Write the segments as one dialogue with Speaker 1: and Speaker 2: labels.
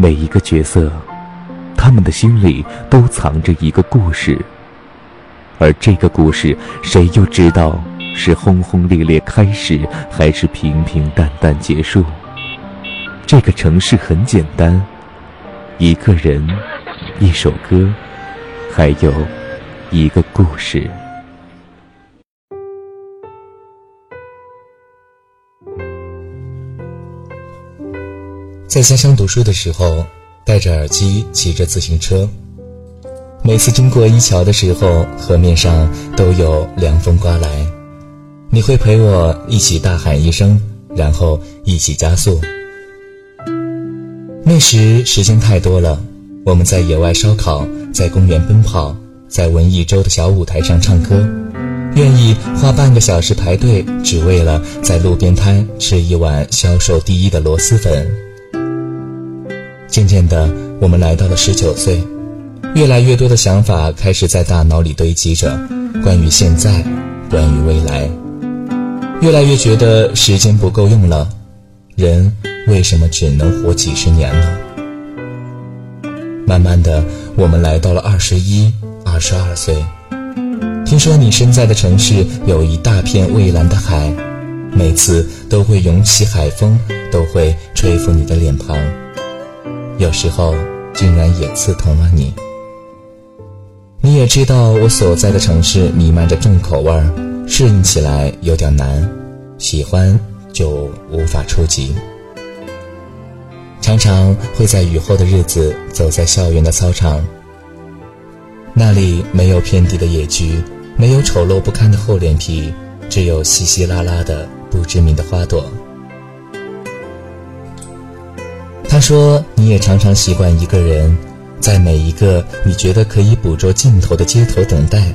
Speaker 1: 每一个角色，他们的心里都藏着一个故事，而这个故事，谁又知道是轰轰烈烈开始，还是平平淡淡结束？这个城市很简单，一个人，一首歌，还有一个故事。
Speaker 2: 在家乡读书的时候，戴着耳机骑着自行车，每次经过一桥的时候，河面上都有凉风刮来，你会陪我一起大喊一声，然后一起加速。那时时间太多了，我们在野外烧烤，在公园奔跑，在文艺周的小舞台上唱歌，愿意花半个小时排队，只为了在路边摊吃一碗销售第一的螺蛳粉。渐渐的，我们来到了十九岁，越来越多的想法开始在大脑里堆积着，关于现在，关于未来，越来越觉得时间不够用了，人为什么只能活几十年呢？慢慢的，我们来到了二十一、二十二岁，听说你身在的城市有一大片蔚蓝的海，每次都会涌起海风，都会吹拂你的脸庞。有时候竟然也刺痛了你。你也知道我所在的城市弥漫着重口味儿，适应起来有点难，喜欢就无法触及。常常会在雨后的日子走在校园的操场，那里没有遍地的野菊，没有丑陋不堪的厚脸皮，只有稀稀拉拉的不知名的花朵。他说：“你也常常习惯一个人，在每一个你觉得可以捕捉镜头的街头等待，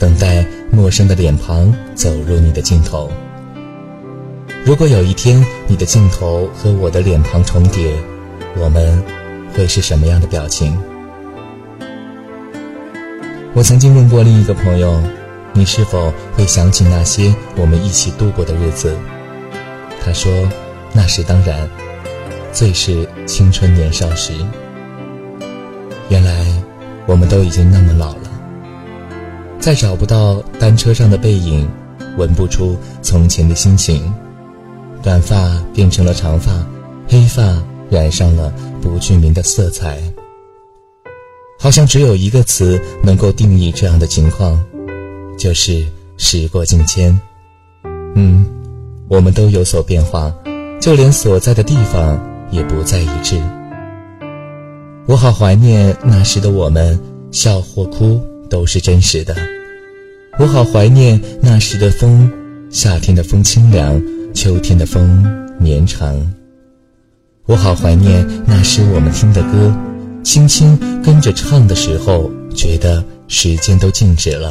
Speaker 2: 等待陌生的脸庞走入你的镜头。如果有一天你的镜头和我的脸庞重叠，我们会是什么样的表情？”我曾经问过另一个朋友：“你是否会想起那些我们一起度过的日子？”他说：“那是当然。”最是青春年少时，原来我们都已经那么老了，再找不到单车上的背影，闻不出从前的心情，短发变成了长发，黑发染上了不具名的色彩，好像只有一个词能够定义这样的情况，就是时过境迁。嗯，我们都有所变化，就连所在的地方。也不再一致。我好怀念那时的我们，笑或哭都是真实的。我好怀念那时的风，夏天的风清凉，秋天的风绵长。我好怀念那时我们听的歌，轻轻跟着唱的时候，觉得时间都静止了。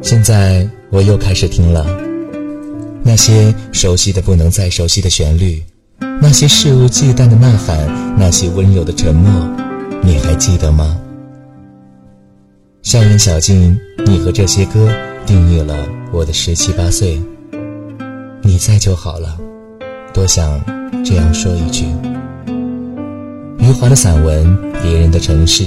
Speaker 2: 现在我又开始听了那些熟悉的不能再熟悉的旋律。那些肆无忌惮的呐喊，那些温柔的沉默，你还记得吗？校园小径，你和这些歌定义了我的十七八岁。你在就好了，多想这样说一句。余华的散文《别人的城市》，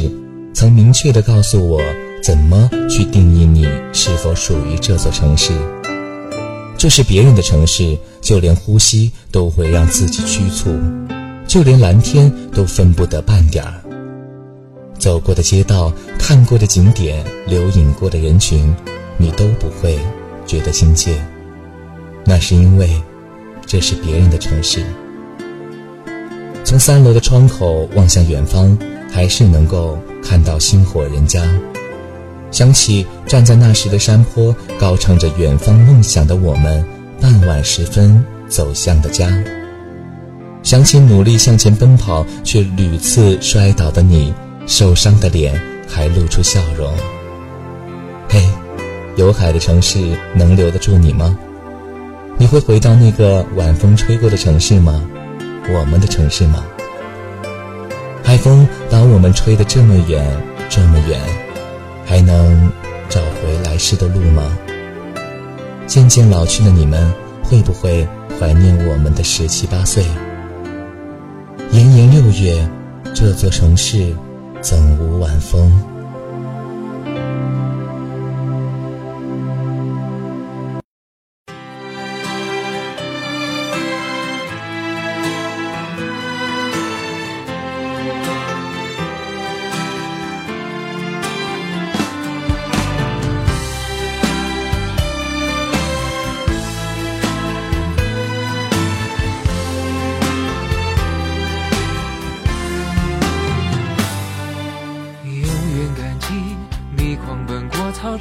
Speaker 2: 曾明确地告诉我怎么去定义你是否属于这座城市。这是别人的城市，就连呼吸都会让自己局促，就连蓝天都分不得半点儿。走过的街道，看过的景点，留影过的人群，你都不会觉得亲切。那是因为，这是别人的城市。从三楼的窗口望向远方，还是能够看到星火人家。想起站在那时的山坡，高唱着远方梦想的我们，傍晚时分走向的家。想起努力向前奔跑却屡次摔倒的你，受伤的脸还露出笑容。嘿，有海的城市能留得住你吗？你会回到那个晚风吹过的城市吗？我们的城市吗？海风把我们吹得这么远，这么远。还能找回来世的路吗？渐渐老去的你们，会不会怀念我们的十七八岁？炎炎六月，这座城市怎无晚风？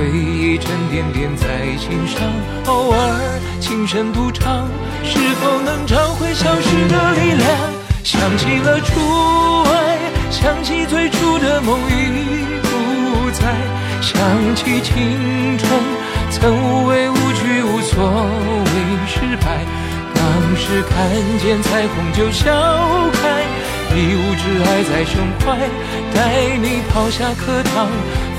Speaker 3: 回忆沉甸甸在心上，偶尔轻声独唱，是否能找回消失的力量？想起了初爱，想起最初的梦已不在，想起青春曾无畏无惧无所谓失败，当时看见彩虹就笑开，一无挚爱在胸怀，带你跑下课堂。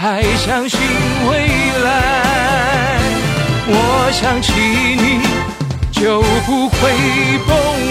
Speaker 3: 还相信未来，我想起你就不会崩。